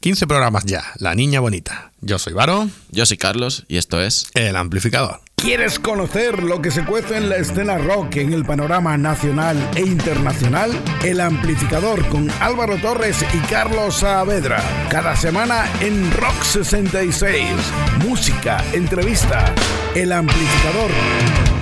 15 programas ya, La Niña Bonita. Yo soy Varo. Yo soy Carlos y esto es El Amplificador. ¿Quieres conocer lo que se cuece en la escena rock en el panorama nacional e internacional? El Amplificador con Álvaro Torres y Carlos Saavedra. Cada semana en Rock 66. Música, entrevista. El Amplificador.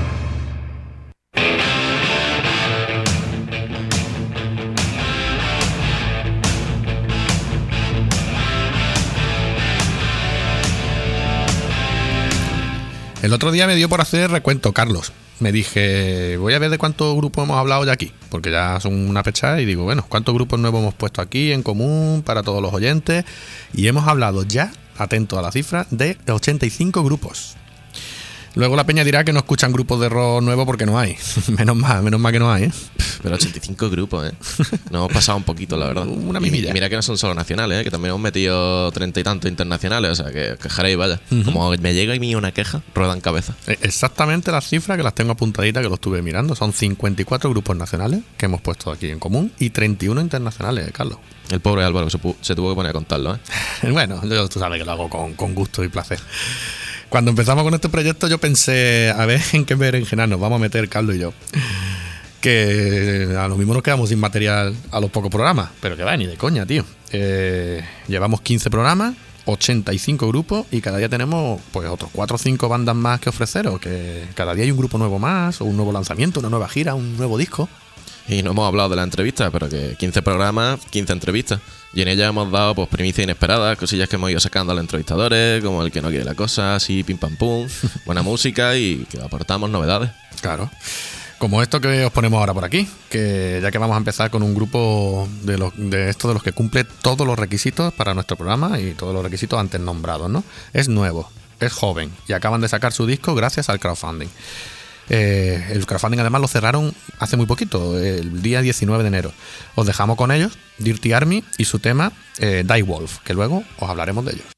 El otro día me dio por hacer recuento, Carlos. Me dije, voy a ver de cuántos grupos hemos hablado ya aquí, porque ya son una pechada y digo, bueno, ¿cuántos grupos nuevos hemos puesto aquí en común para todos los oyentes? Y hemos hablado ya, atento a la cifra, de 85 grupos. Luego la peña dirá que no escuchan grupos de rock nuevo porque no hay. menos mal, menos mal que no hay, ¿eh? Pero 85 grupos, ¿eh? Nos hemos pasado un poquito, la verdad. Una Y- mimilla. y mira que no son solo nacionales, ¿eh? Que también hemos metido treinta y tantos internacionales. O sea, que quejaréis, vaya. Como me llega a mí una queja, ruedan cabeza. Eh, Exactamente las cifras que las tengo apuntaditas que lo estuve mirando. Son 54 grupos nacionales que hemos puesto aquí en común y 31 internacionales, Carlos. El pobre Álvaro se, se tuvo que poner a contarlo, ¿eh? Bueno, yo, tú sabes que lo hago con, con gusto y placer. Cuando empezamos con este proyecto yo pensé, a ver en qué berenjenas nos vamos a meter Carlos y yo. Que a lo mismo nos quedamos sin material a los pocos programas, pero que va, ni de coña, tío. Eh, llevamos 15 programas, 85 grupos y cada día tenemos pues otros 4 o 5 bandas más que ofreceros, que cada día hay un grupo nuevo más, o un nuevo lanzamiento, una nueva gira, un nuevo disco. Y no hemos hablado de la entrevista, pero que 15 programas, 15 entrevistas. Y en ellas hemos dado pues primicias inesperadas, cosillas que hemos ido sacando a los entrevistadores, como el que no quiere la cosa, así pim pam pum, buena música y que aportamos novedades. Claro. Como esto que os ponemos ahora por aquí, que ya que vamos a empezar con un grupo de, los, de estos de los que cumple todos los requisitos para nuestro programa y todos los requisitos antes nombrados, ¿no? Es nuevo, es joven y acaban de sacar su disco gracias al crowdfunding. Eh, el crowdfunding además lo cerraron hace muy poquito, el día 19 de enero. Os dejamos con ellos, Dirty Army y su tema eh, Die Wolf, que luego os hablaremos de ellos.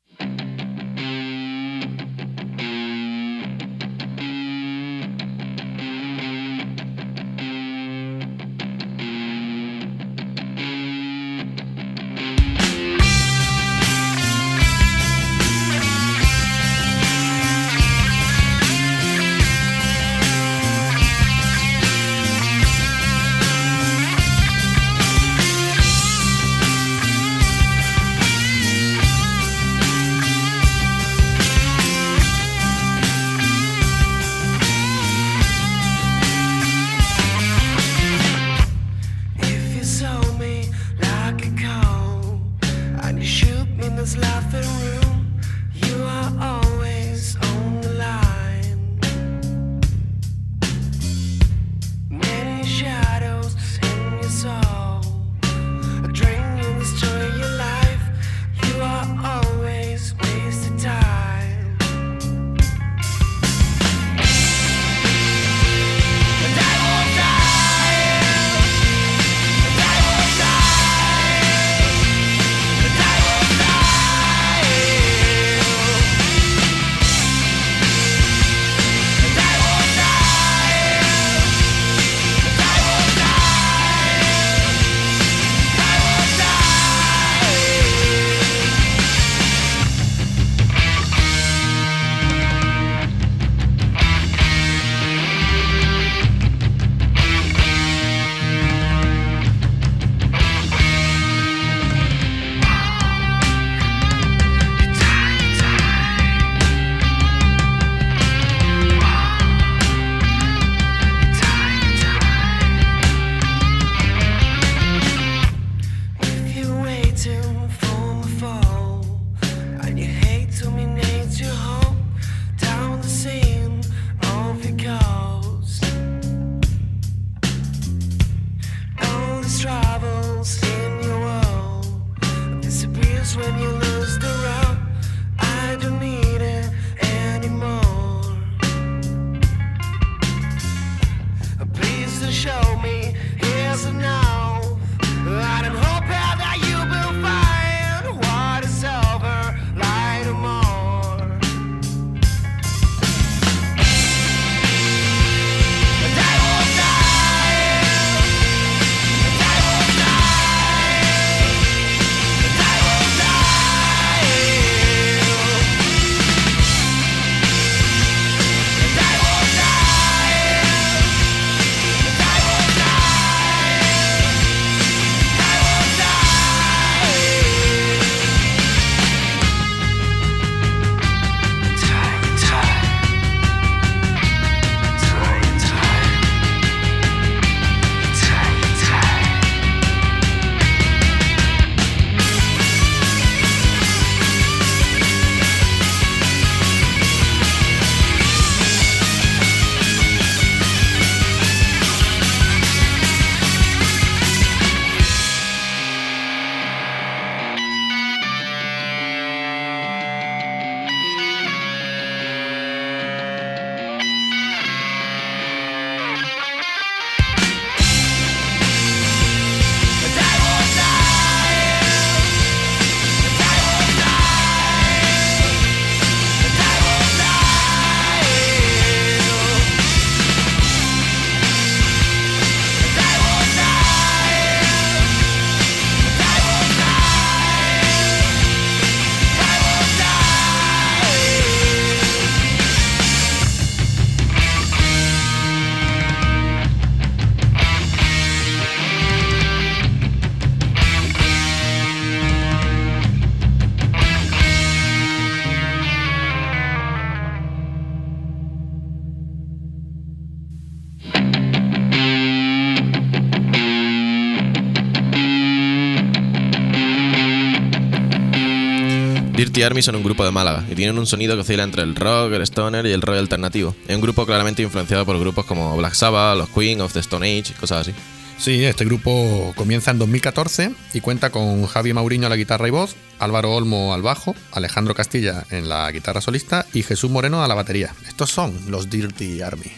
Dirty Army son un grupo de Málaga y tienen un sonido que oscila entre el rock, el stoner y el rock alternativo. Es un grupo claramente influenciado por grupos como Black Sabbath, los Queen of the Stone Age, cosas así. Sí, este grupo comienza en 2014 y cuenta con Javi Mauriño a la guitarra y voz, Álvaro Olmo al bajo, Alejandro Castilla en la guitarra solista y Jesús Moreno a la batería. Estos son los Dirty Army.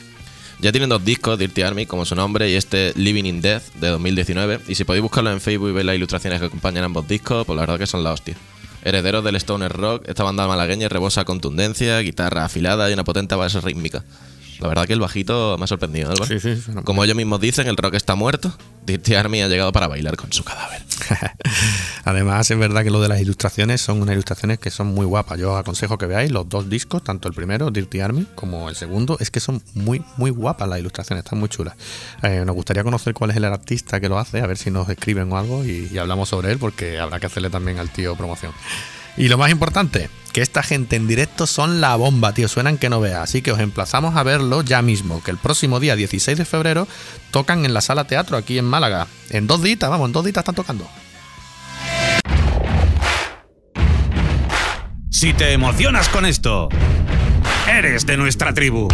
Ya tienen dos discos, Dirty Army, como su nombre, y este Living in Death de 2019. Y si podéis buscarlo en Facebook y ver las ilustraciones que acompañan ambos discos, pues la verdad que son la hostia. Herederos del stoner rock, esta banda malagueña rebosa contundencia, guitarra afilada y una potente base rítmica. La verdad que el bajito me ha sorprendido, Álvaro. Sí, sí, Como ellos mismos dicen, el rock está muerto. Dirty Army ha llegado para bailar con su cadáver. Además, es verdad que lo de las ilustraciones son unas ilustraciones que son muy guapas. Yo aconsejo que veáis los dos discos, tanto el primero, Dirty Army, como el segundo. Es que son muy, muy guapas las ilustraciones, están muy chulas. Eh, nos gustaría conocer cuál es el artista que lo hace, a ver si nos escriben o algo y, y hablamos sobre él, porque habrá que hacerle también al tío promoción. Y lo más importante, que esta gente en directo son la bomba, tío, suenan que no veas. Así que os emplazamos a verlo ya mismo, que el próximo día 16 de febrero tocan en la sala teatro aquí en Málaga. En dos ditas, vamos, en dos ditas están tocando. Si te emocionas con esto, eres de nuestra tribu.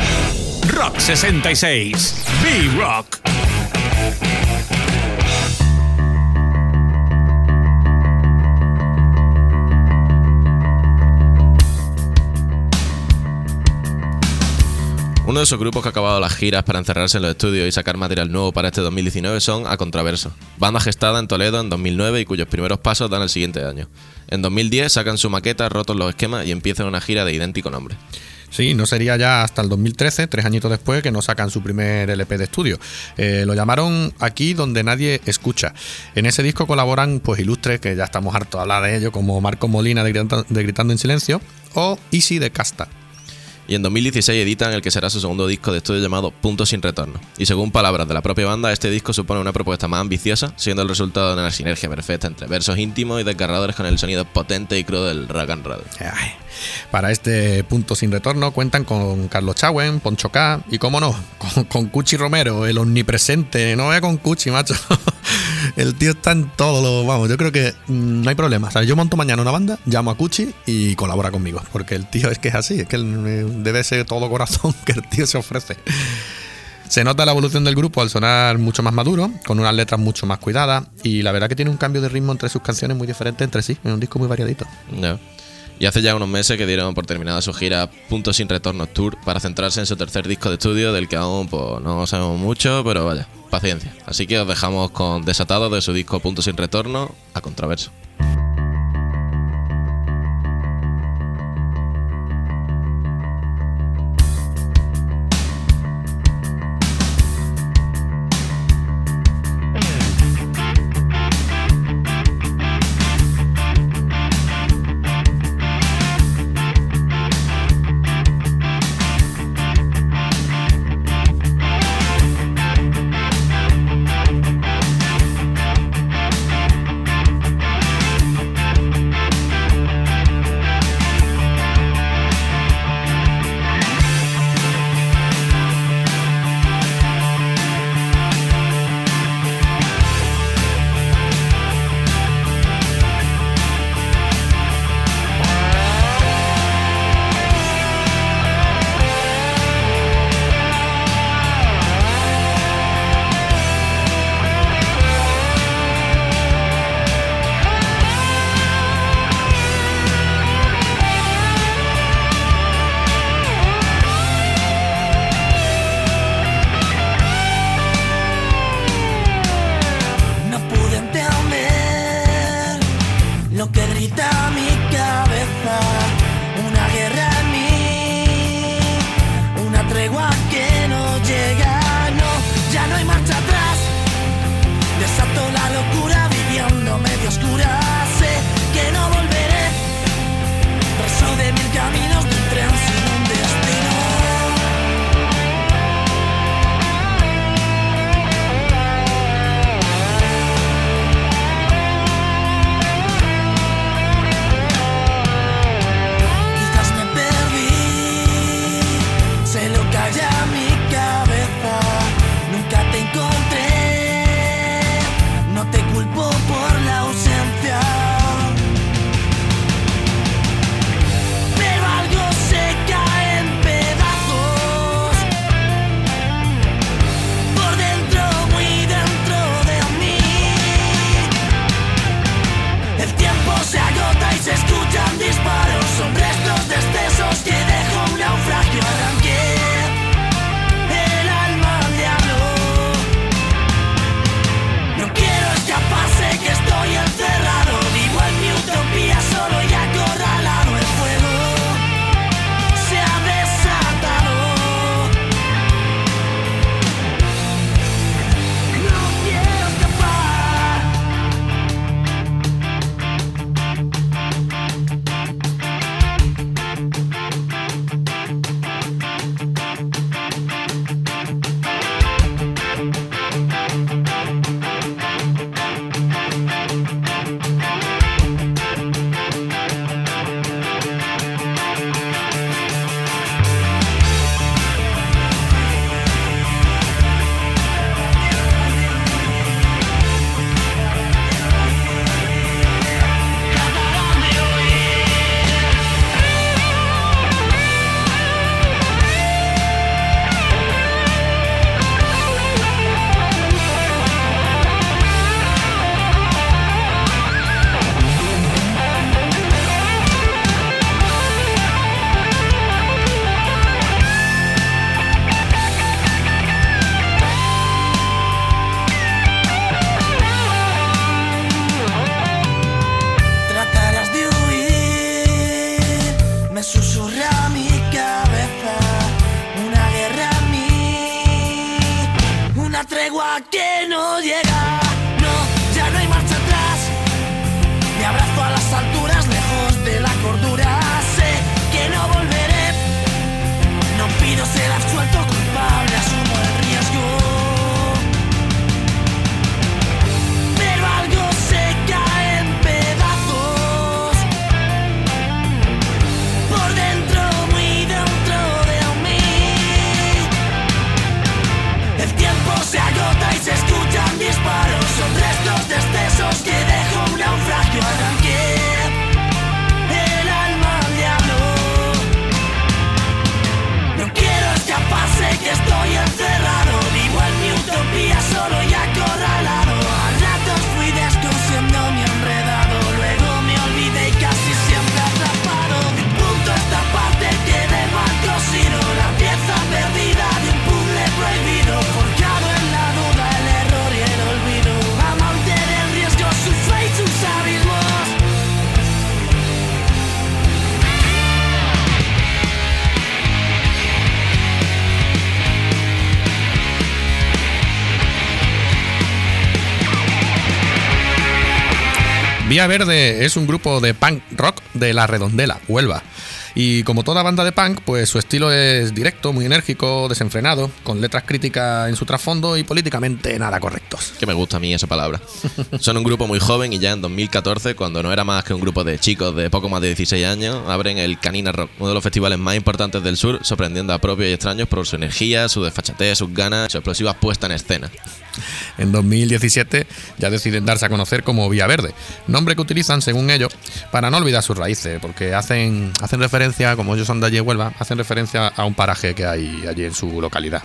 Rock 66. B-Rock. Uno de esos grupos que ha acabado las giras para encerrarse en los estudios y sacar material nuevo para este 2019 son A Contraverso, banda gestada en Toledo en 2009 y cuyos primeros pasos dan el siguiente año. En 2010 sacan su maqueta, rotos los esquemas y empiezan una gira de idéntico nombre. Sí, no sería ya hasta el 2013, tres añitos después, que nos sacan su primer LP de estudio. Eh, lo llamaron Aquí donde nadie escucha. En ese disco colaboran pues ilustres, que ya estamos hartos de hablar de ello, como Marco Molina de Gritando, de Gritando en Silencio o Easy de Casta. Y en 2016 editan el que será su segundo disco de estudio llamado Punto sin Retorno. Y según palabras de la propia banda, este disco supone una propuesta más ambiciosa, siendo el resultado de una sinergia perfecta entre versos íntimos y desgarradores con el sonido potente y crudo del rock and roll. Para este punto sin retorno cuentan con Carlos Chauen, Poncho K y, cómo no, con, con Cuchi Romero, el omnipresente. No vaya con Cuchi, macho. El tío está en todo lo. Vamos, yo creo que mm, no hay problema. O sea, yo monto mañana una banda, llamo a Cuchi y colabora conmigo. Porque el tío es que es así, es que eh, debe ser todo corazón que el tío se ofrece. Se nota la evolución del grupo al sonar mucho más maduro, con unas letras mucho más cuidadas y la verdad que tiene un cambio de ritmo entre sus canciones muy diferente entre sí, es un disco muy variadito. Y hace ya unos meses que dieron por terminada su gira Punto sin Retorno Tour para centrarse en su tercer disco de estudio, del que aún pues, no sabemos mucho, pero vaya, paciencia. Así que os dejamos con Desatado de su disco Punto sin Retorno a Contraverso. Verde es un grupo de punk rock de La Redondela, Huelva. Y como toda banda de punk, pues su estilo es directo, muy enérgico, desenfrenado, con letras críticas en su trasfondo y políticamente nada correctos. Que me gusta a mí esa palabra. Son un grupo muy joven y ya en 2014, cuando no era más que un grupo de chicos de poco más de 16 años, abren el Canina Rock, uno de los festivales más importantes del sur, sorprendiendo a propios y extraños por su energía, su desfachatez, sus ganas, su explosiva puesta en escena. En 2017 ya deciden darse a conocer como Vía Verde, nombre que utilizan, según ellos, para no olvidar sus raíces, porque hacen, hacen referencia, como ellos son de allí Huelva, hacen referencia a un paraje que hay allí en su localidad.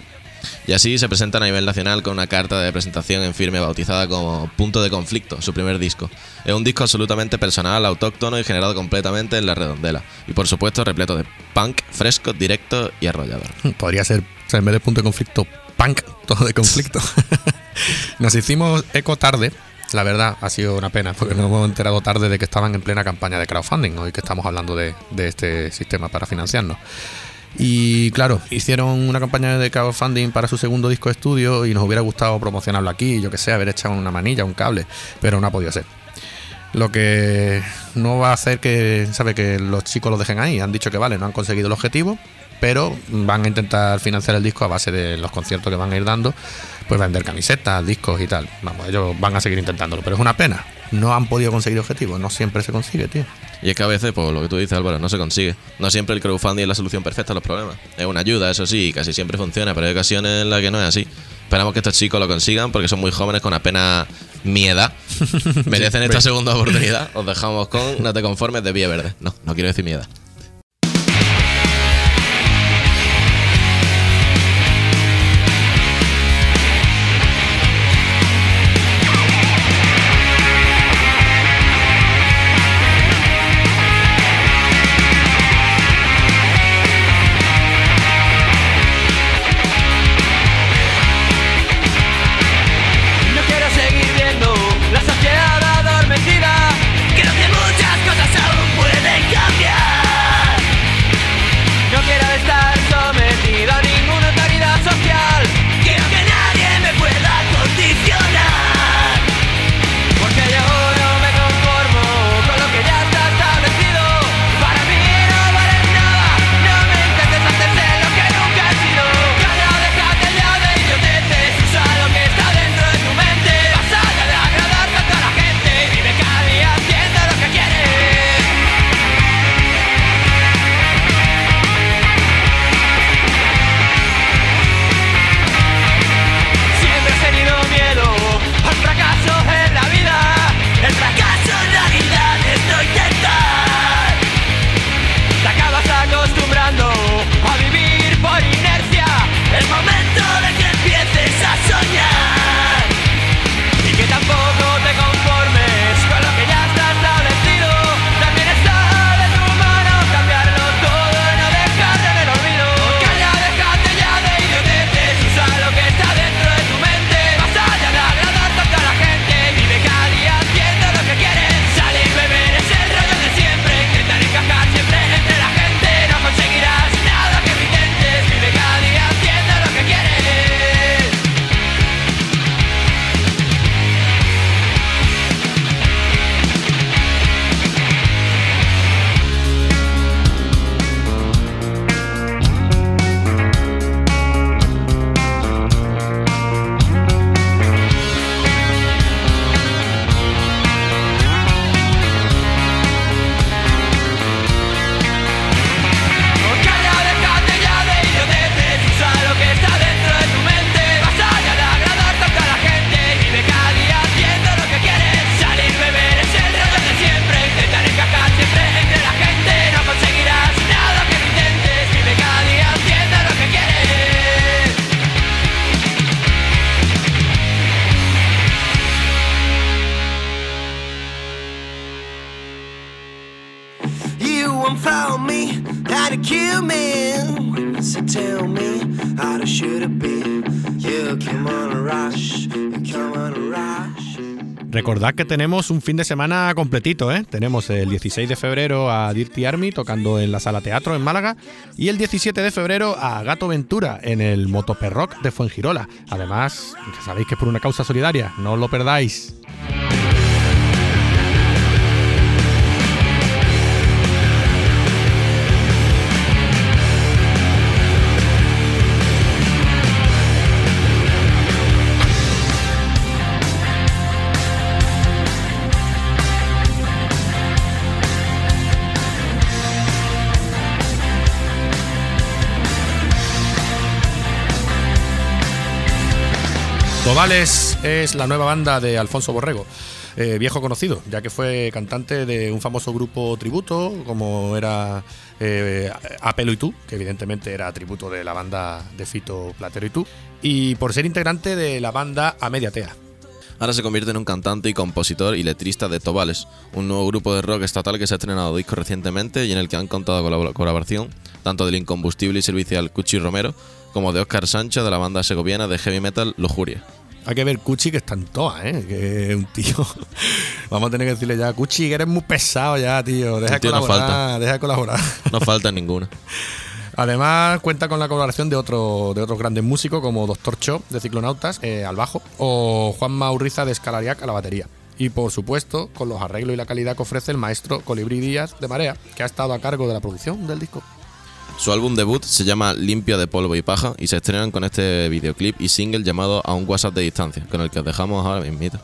Y así se presentan a nivel nacional con una carta de presentación en firme bautizada como Punto de Conflicto, su primer disco. Es un disco absolutamente personal, autóctono y generado completamente en la redondela. Y por supuesto repleto de punk, fresco, directo y arrollador. Podría ser, o sea, en vez de punto de conflicto, punk, todo de conflicto. Nos hicimos eco tarde. La verdad, ha sido una pena, porque nos hemos enterado tarde de que estaban en plena campaña de crowdfunding, hoy que estamos hablando de, de este sistema para financiarnos. Y claro, hicieron una campaña de crowdfunding para su segundo disco de estudio y nos hubiera gustado promocionarlo aquí, yo que sé, haber echado una manilla, un cable, pero no ha podido ser. Lo que no va a hacer que, sabe, que los chicos lo dejen ahí. Han dicho que vale, no han conseguido el objetivo, pero van a intentar financiar el disco a base de los conciertos que van a ir dando, pues vender camisetas, discos y tal. Vamos, ellos van a seguir intentándolo, pero es una pena. No han podido conseguir objetivos, no siempre se consigue, tío. Y es que a veces, pues lo que tú dices, Álvaro, no se consigue. No siempre el crowdfunding es la solución perfecta a los problemas. Es una ayuda, eso sí, casi siempre funciona, pero hay ocasiones en las que no es así. Esperamos que estos chicos lo consigan porque son muy jóvenes con apenas mi edad. Merecen esta segunda oportunidad. Os dejamos con No te conformes de Vía Verde. No, no quiero decir mi edad. Que tenemos un fin de semana completito, ¿eh? Tenemos el 16 de febrero a Dirty Army tocando en la Sala Teatro en Málaga y el 17 de febrero a Gato Ventura en el Motoperrock de Fuengirola. Además, sabéis que es por una causa solidaria, no lo perdáis. Tobales es la nueva banda de Alfonso Borrego, eh, viejo conocido, ya que fue cantante de un famoso grupo tributo, como era eh, Apelo y tú, que evidentemente era tributo de la banda de Fito Platero y tú, y por ser integrante de la banda A Media Tea. Ahora se convierte en un cantante y compositor y letrista de Tobales, un nuevo grupo de rock estatal que se ha estrenado disco recientemente y en el que han contado con la colaboración tanto del incombustible y servicial Cuchi Romero como de Oscar Sancho de la banda segoviana de heavy metal Lujuria. Hay que ver Cuchi que está en toa, ¿eh? Que es un tío. Vamos a tener que decirle ya, Cuchi, que eres muy pesado ya, tío. Deja de no colaborar, falta. deja de colaborar. No falta ninguna. Además, cuenta con la colaboración de, otro, de otros grandes músicos como Doctor Cho de Ciclonautas eh, al bajo o Juan Maurriza de Escalariac a la batería. Y por supuesto, con los arreglos y la calidad que ofrece el maestro Colibrí Díaz de Marea, que ha estado a cargo de la producción del disco. Su álbum debut se llama Limpia de polvo y paja y se estrenan con este videoclip y single llamado A un WhatsApp de distancia, con el que os dejamos ahora mismito.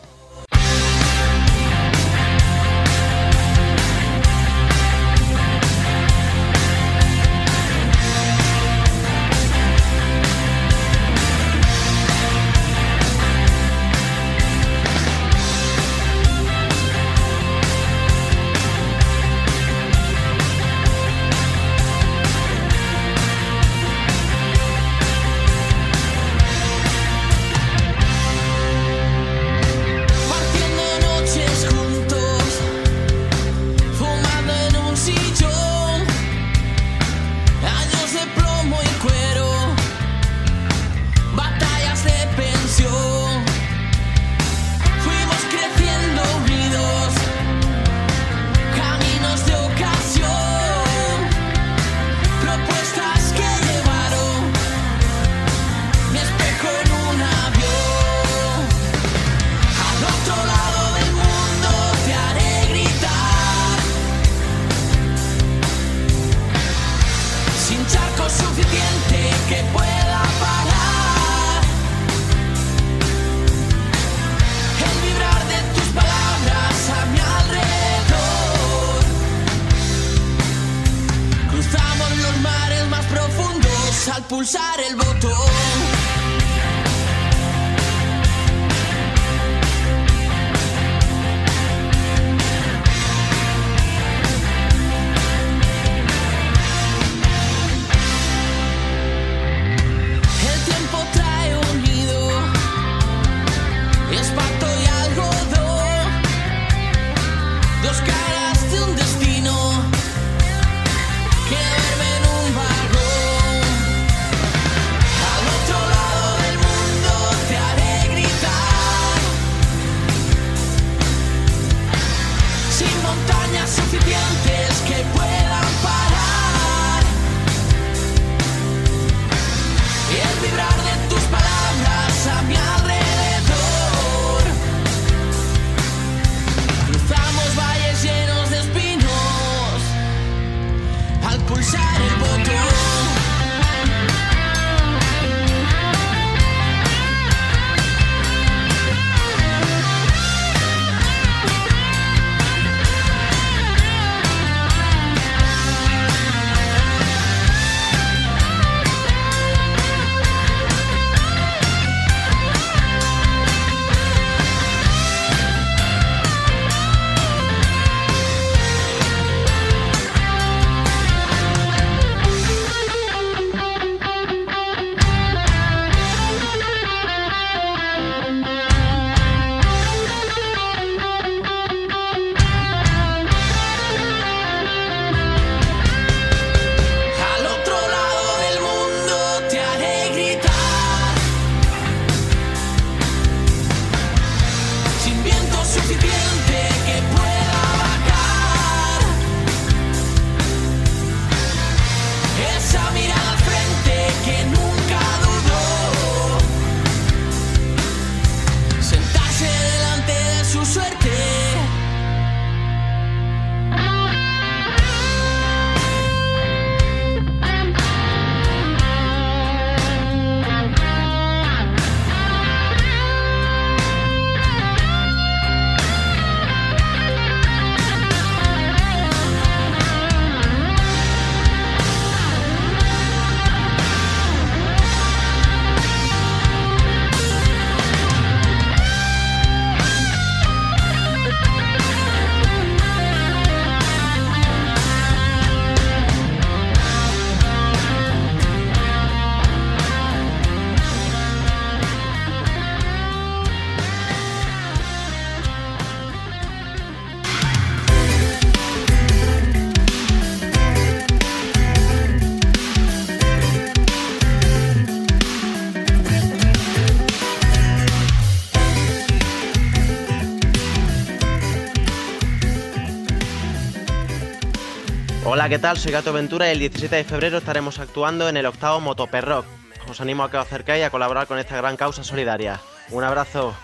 Hola, ¿qué tal? Soy Gato Ventura y el 17 de febrero estaremos actuando en el octavo Motoperrock. Os animo a que os acerquéis a colaborar con esta gran causa solidaria. Un abrazo.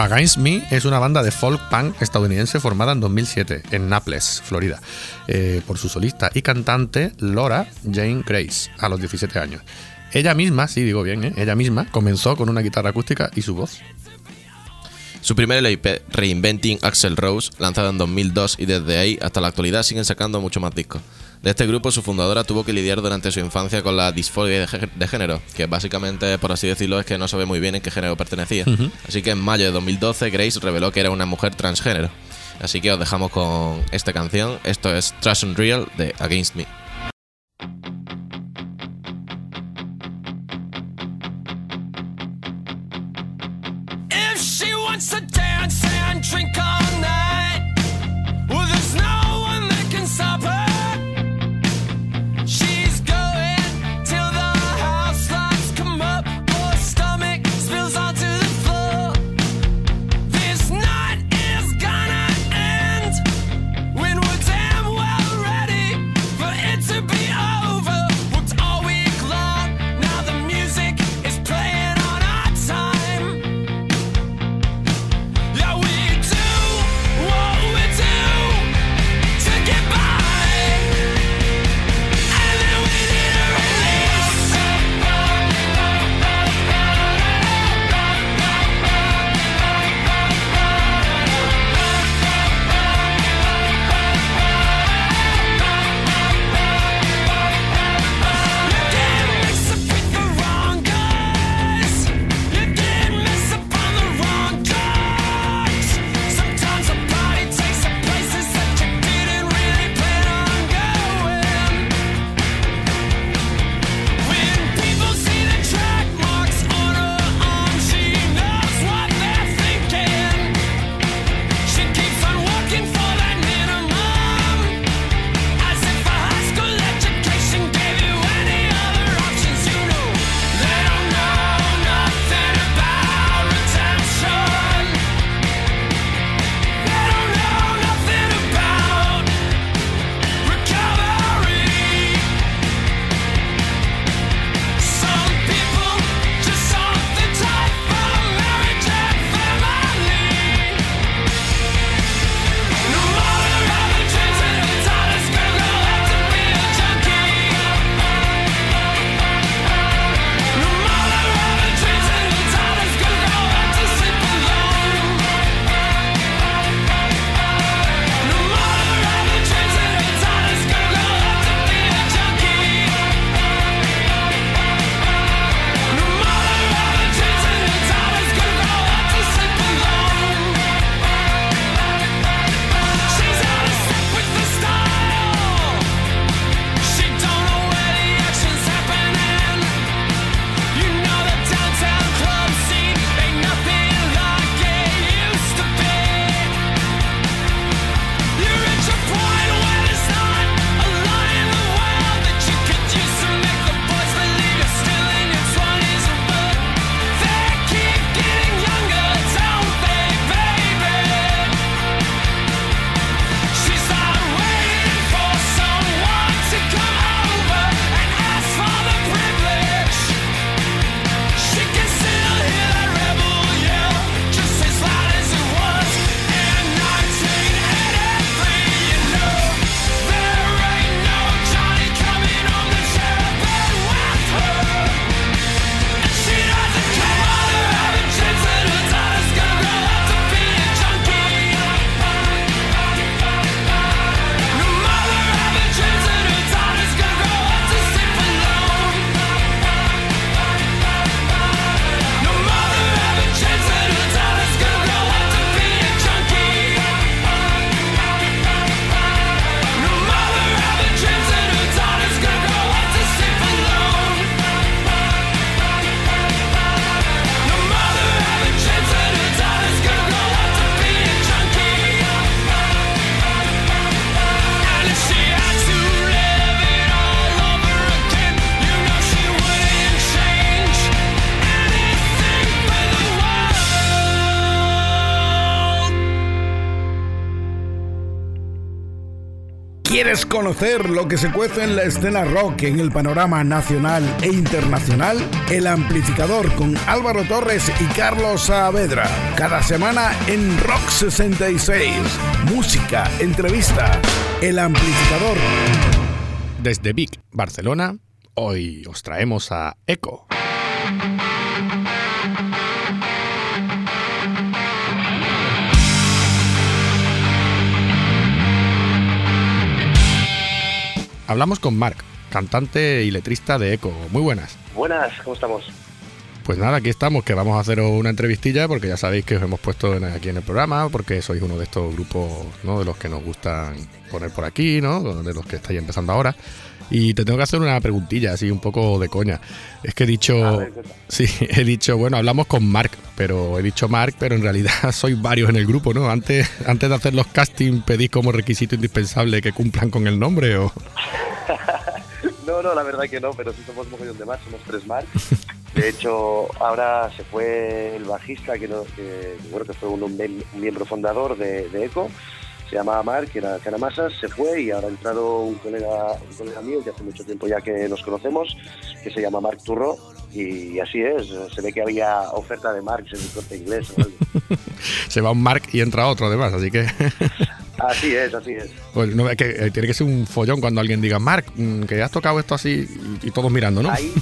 Against Me es una banda de folk punk estadounidense formada en 2007 en Naples, Florida, eh, por su solista y cantante Laura Jane Grace, a los 17 años. Ella misma, sí digo bien, ¿eh? ella misma comenzó con una guitarra acústica y su voz. Su primer LP, Reinventing Axel Rose, lanzado en 2002 y desde ahí hasta la actualidad siguen sacando mucho más discos. De este grupo, su fundadora tuvo que lidiar durante su infancia con la disforia de, gé- de género, que básicamente, por así decirlo, es que no sabe muy bien en qué género pertenecía. Así que en mayo de 2012, Grace reveló que era una mujer transgénero. Así que os dejamos con esta canción. Esto es Trash and Real de Against Me. If she wants to dance and drink all night, ¿Quieres conocer lo que se cuece en la escena rock en el panorama nacional e internacional? El amplificador con Álvaro Torres y Carlos Saavedra. Cada semana en Rock 66. Música, entrevista. El amplificador. Desde Vic, Barcelona, hoy os traemos a Echo. Hablamos con Marc, cantante y letrista de Echo. Muy buenas. Buenas, ¿cómo estamos? Pues nada, aquí estamos, que vamos a hacer una entrevistilla porque ya sabéis que os hemos puesto en- aquí en el programa, porque sois uno de estos grupos, ¿no? De los que nos gustan poner por aquí, ¿no? De los que estáis empezando ahora. Y te tengo que hacer una preguntilla, así un poco de coña. Es que he dicho, ver, sí, he dicho, bueno, hablamos con Mark, pero he dicho Mark, pero en realidad sois varios en el grupo, ¿no? Antes, antes de hacer los castings, pedís como requisito indispensable que cumplan con el nombre o... No, no, la verdad que no, pero sí somos mogollón de más, somos tres más. De hecho, ahora se fue el bajista, que, no, que bueno, que fue un, un un miembro fundador de, de ECO, se llamaba Mark, que era Canamasas, se fue y ahora ha entrado un colega, un colega mío que hace mucho tiempo ya que nos conocemos, que se llama Mark Turro, y así es, se ve que había oferta de Marks en el corte inglés. o algo. Se va un Mark y entra otro además, así que... Así es, así es. Pues no, es que eh, tiene que ser un follón cuando alguien diga, Mark, mm, que has tocado esto así y, y todos mirando, ¿no? Ahí,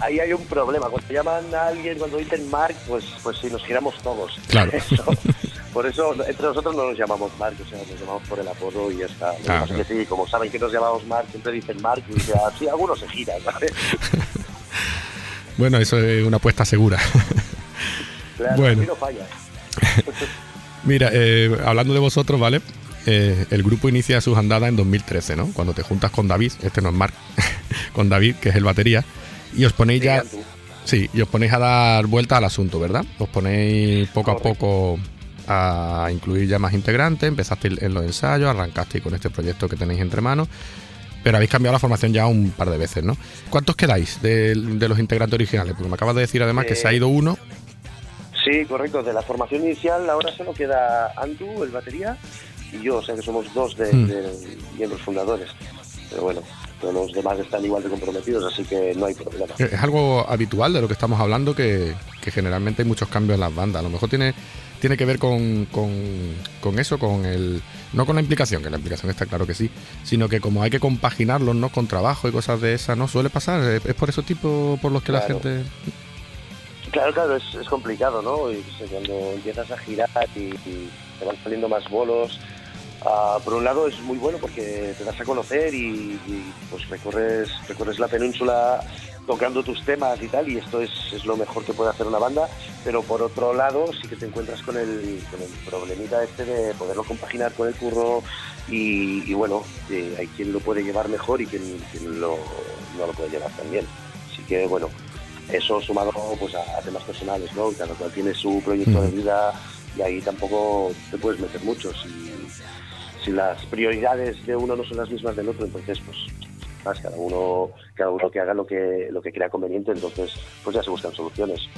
ahí hay un problema. Cuando llaman a alguien, cuando dicen Mark, pues, pues sí, nos giramos todos. Claro. Eso- por eso, entre nosotros no nos llamamos Mark, o sea, nos llamamos por el apodo y ya está. Ah, que sí, como saben que nos llamamos Mark, siempre dicen Mark y así algunos se giran, ¿sabes? Bueno, eso es una apuesta segura. Claro, Bueno. no falla. Mira, eh, hablando de vosotros, ¿vale? Eh, el grupo inicia sus andadas en 2013, ¿no? Cuando te juntas con David, este no es Mark, con David, que es el batería, y os ponéis ya... Sí, y os ponéis a dar vuelta al asunto, ¿verdad? Os ponéis poco a poco a incluir ya más integrantes, empezasteis en los ensayos, arrancasteis con este proyecto que tenéis entre manos, pero habéis cambiado la formación ya un par de veces, ¿no? ¿Cuántos quedáis de, de los integrantes originales? Porque me acabas de decir además que Eh, se ha ido uno. Sí, correcto. De la formación inicial ahora solo queda Andu, el batería, y yo, o sea que somos dos de, Hmm. de miembros fundadores. Pero bueno, todos los demás están igual de comprometidos, así que no hay problema. Es algo habitual de lo que estamos hablando, que, que generalmente hay muchos cambios en las bandas. A lo mejor tiene, tiene que ver con, con, con eso, con el. No con la implicación, que la implicación está claro que sí, sino que como hay que compaginarlos ¿no? con trabajo y cosas de esas, ¿no? Suele pasar. Es, por esos tipos por los que la gente. Claro, claro, es, es complicado, ¿no? Y, pues, cuando empiezas a girar y, y te van saliendo más bolos, ah, por un lado es muy bueno porque te das a conocer y, y, pues recorres, recorres la península tocando tus temas y tal, y esto es, es lo mejor que puede hacer una banda, pero por otro lado sí que te encuentras con el, con el problemita este de poderlo compaginar con el curro y, y bueno, eh, hay quien lo puede llevar mejor y quien, quien lo, no lo puede llevar tan bien. Así que bueno, eso sumado pues a, a temas personales, ¿no? Cada cual tiene su proyecto de vida y ahí tampoco te puedes meter mucho. Si, si las prioridades de uno no son las mismas del otro, entonces pues más cada uno cada uno que haga lo que lo que crea conveniente, entonces pues ya se buscan soluciones.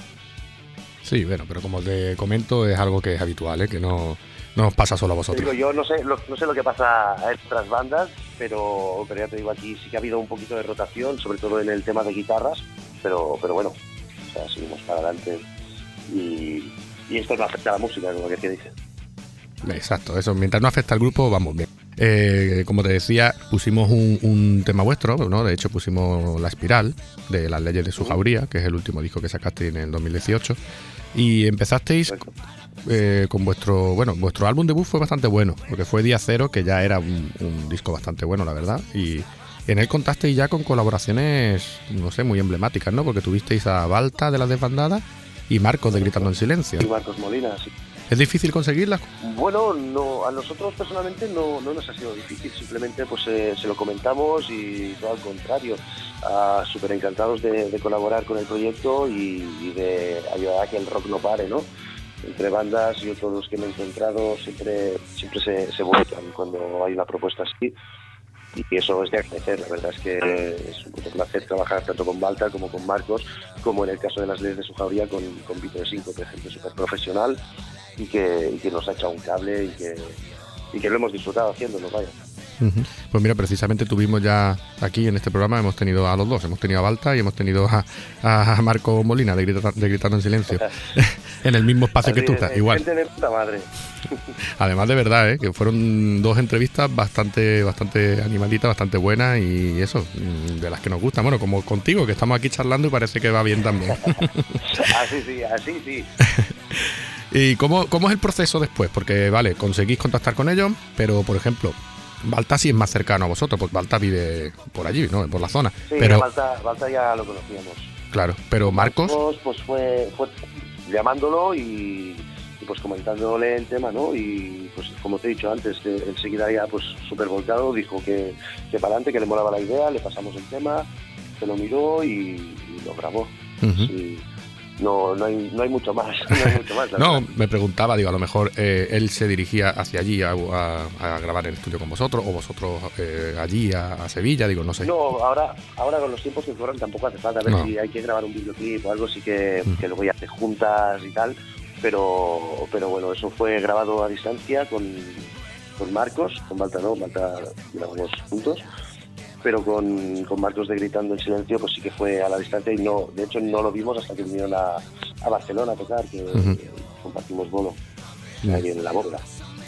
Sí, bueno, pero como te comento, es algo que es habitual, ¿eh? que no, no os pasa solo a Te vosotros. digo, yo no sé, lo, no sé lo que pasa en otras bandas, pero, pero ya te digo, aquí sí que ha habido un poquito de rotación, sobre todo en el tema de guitarras, pero, pero bueno, o sea, seguimos para adelante y, y esto no afecta a la música, como que dice. Exacto, eso. Mientras no afecta al grupo, vamos bien. Eh, como te decía, pusimos un, un tema vuestro, ¿no? De hecho, pusimos La Espiral, de Las Leyes de su Jauría, que es el último disco que sacaste en el 2018. Y empezasteis eh, con vuestro, bueno, vuestro álbum debut fue bastante bueno, porque fue Día Cero, que ya era un, un disco bastante bueno, la verdad. Y en él contasteis ya con colaboraciones, no sé, muy emblemáticas, ¿no? Porque tuvisteis a Balta de la Desbandada y Marcos de Gritando en Silencio. Y Marcos Molina, sí. ¿Es difícil conseguirlas? Bueno, no, a nosotros personalmente no, no nos ha sido difícil, simplemente pues eh, se lo comentamos y todo al contrario, ah, súper encantados de, colaborar con el proyecto y, y de ayudar a que el rock no pare, ¿no? Entre bandas, yo todos los que me he encontrado siempre, siempre se, se cuando hay una propuesta así y eso es de agradecer, la verdad es que es un placer trabajar tanto con Balta como con Marcos, como en el caso de las leyes de su jauría con, con Víctor 5, que es gente súper profesional y que, y que nos ha echado un cable y que, y que lo hemos disfrutado haciéndolo, vaya. Pues mira, precisamente tuvimos ya aquí en este programa, hemos tenido a los dos, hemos tenido a Balta y hemos tenido a, a Marco Molina de, Grita- de Gritando en Silencio, en el mismo espacio que tú es, estás, igual. Gente de puta madre. Además de verdad, ¿eh? que fueron dos entrevistas bastante, bastante animalitas, bastante buenas y eso, mm, de las que nos gustan. Bueno, como contigo, que estamos aquí charlando y parece que va bien también. Así sí, así sí. ¿Y cómo, cómo es el proceso después? Porque, vale, conseguís contactar con ellos, pero, por ejemplo, Balta sí es más cercano a vosotros, porque Balta vive por allí, ¿no? Por la zona. Sí, pero, Balta, Balta ya lo conocíamos. claro, pero Marcos, pues fue, fue llamándolo y, y, pues comentándole el tema, ¿no? Y pues como te he dicho antes, enseguida ya pues súper volcado, dijo que, que para adelante, que le molaba la idea, le pasamos el tema, se lo miró y, y lo grabó. Y no, no, hay, no hay mucho más, no hay mucho más. no, me preguntaba, digo, a lo mejor eh, él se dirigía hacia allí a, a- a grabar en el estudio con vosotros, o vosotros eh, allí a, a Sevilla, digo, no sé. No, ahora, ahora con los tiempos que corren tampoco hace falta. A ver No. si hay que grabar un videoclip o algo, sí que, Mm. que luego ya te juntas y tal. Pero, pero bueno, eso fue grabado a distancia con, con Marcos, con Malta no, Malta grabamos juntos. Pero con, con Marcos de Gritando en Silencio, pues sí que fue a la distancia y no, de hecho no lo vimos hasta que vinieron a, a Barcelona a tocar, que Ujú. compartimos bolo ahí en la bóveda.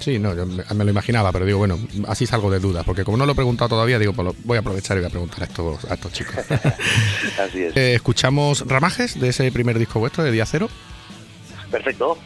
Sí, no, yo me, me lo imaginaba, pero digo, bueno, así salgo de dudas, porque como no lo he preguntado todavía, digo, pues lo- voy a aprovechar y voy a preguntar a estos, a estos chicos. Así es. Eh, escuchamos Ramajes de ese primer disco vuestro, de Día Cero. Perfecto.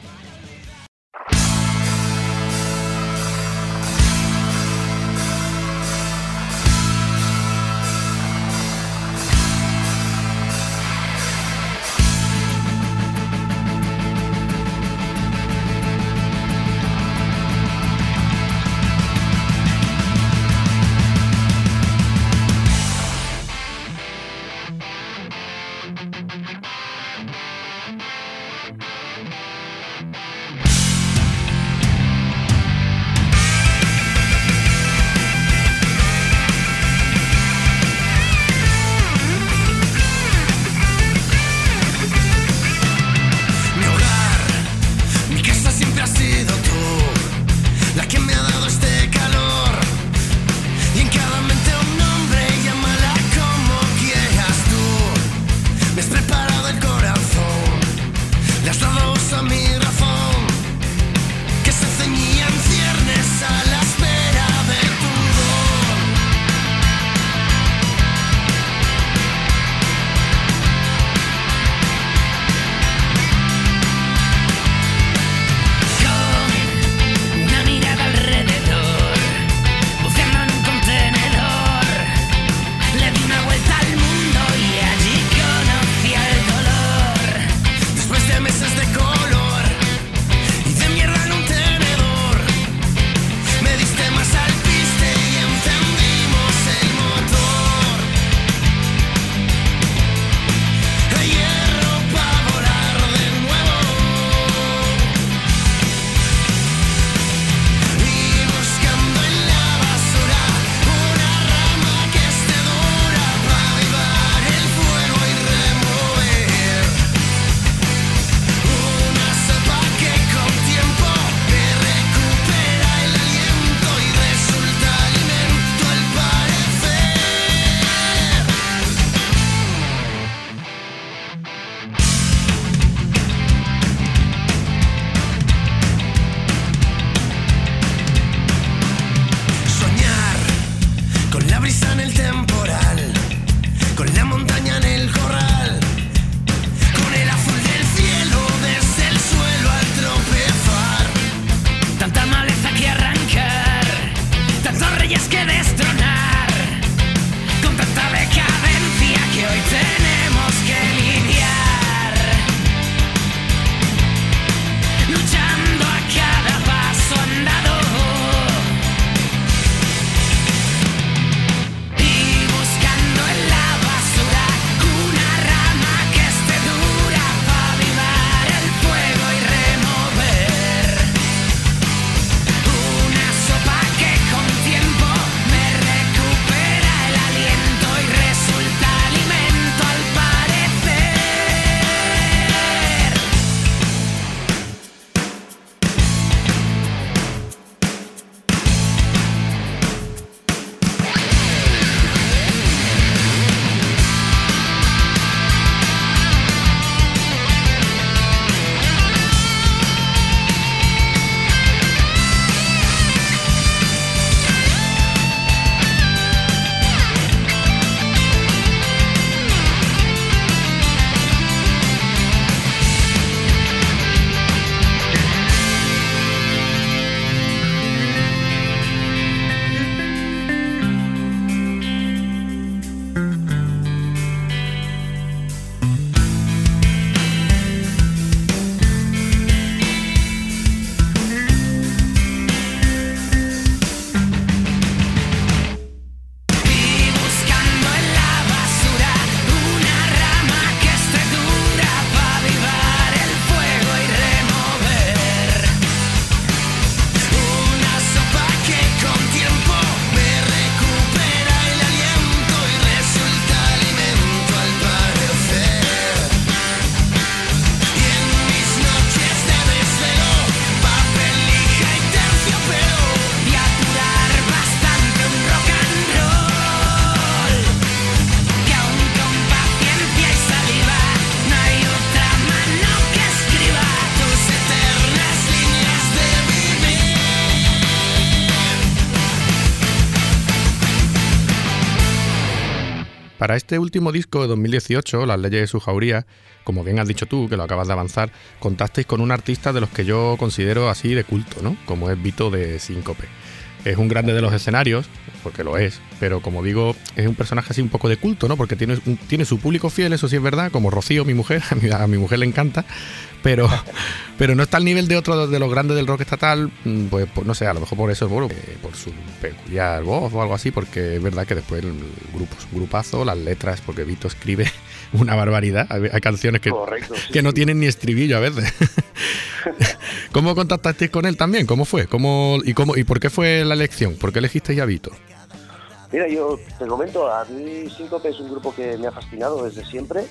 get que done. Para este último disco de 2018, Las leyes de su jauría, como bien has dicho tú, que lo acabas de avanzar, contasteis con un artista de los que yo considero así de culto, ¿no? Como es Vito de Síncope. Es un grande de los escenarios, porque lo es, pero como digo, es un personaje así un poco de culto, ¿no? Porque tiene, tiene su público fiel, eso sí es verdad, como Rocío, mi mujer, a mi mujer le encanta, pero, pero no está al nivel de otros de los grandes del rock estatal, mm, pues, pues, no sé, a lo mejor por eso, bueno, eh, por su peculiar voz o algo así, porque es verdad que después el grupo es un grupazo, las letras, porque Vito escribe una barbaridad, hay, hay canciones que, Correcto, sí, que no tienen ni estribillo a veces. ¿Cómo contactasteis con él también? ¿Cómo fue? ¿Cómo, y, cómo, ¿Y por qué fue la elección? ¿Por qué elegisteis a Vito? Mira, yo te comento, a mí Síncope es un grupo que me ha fascinado desde siempre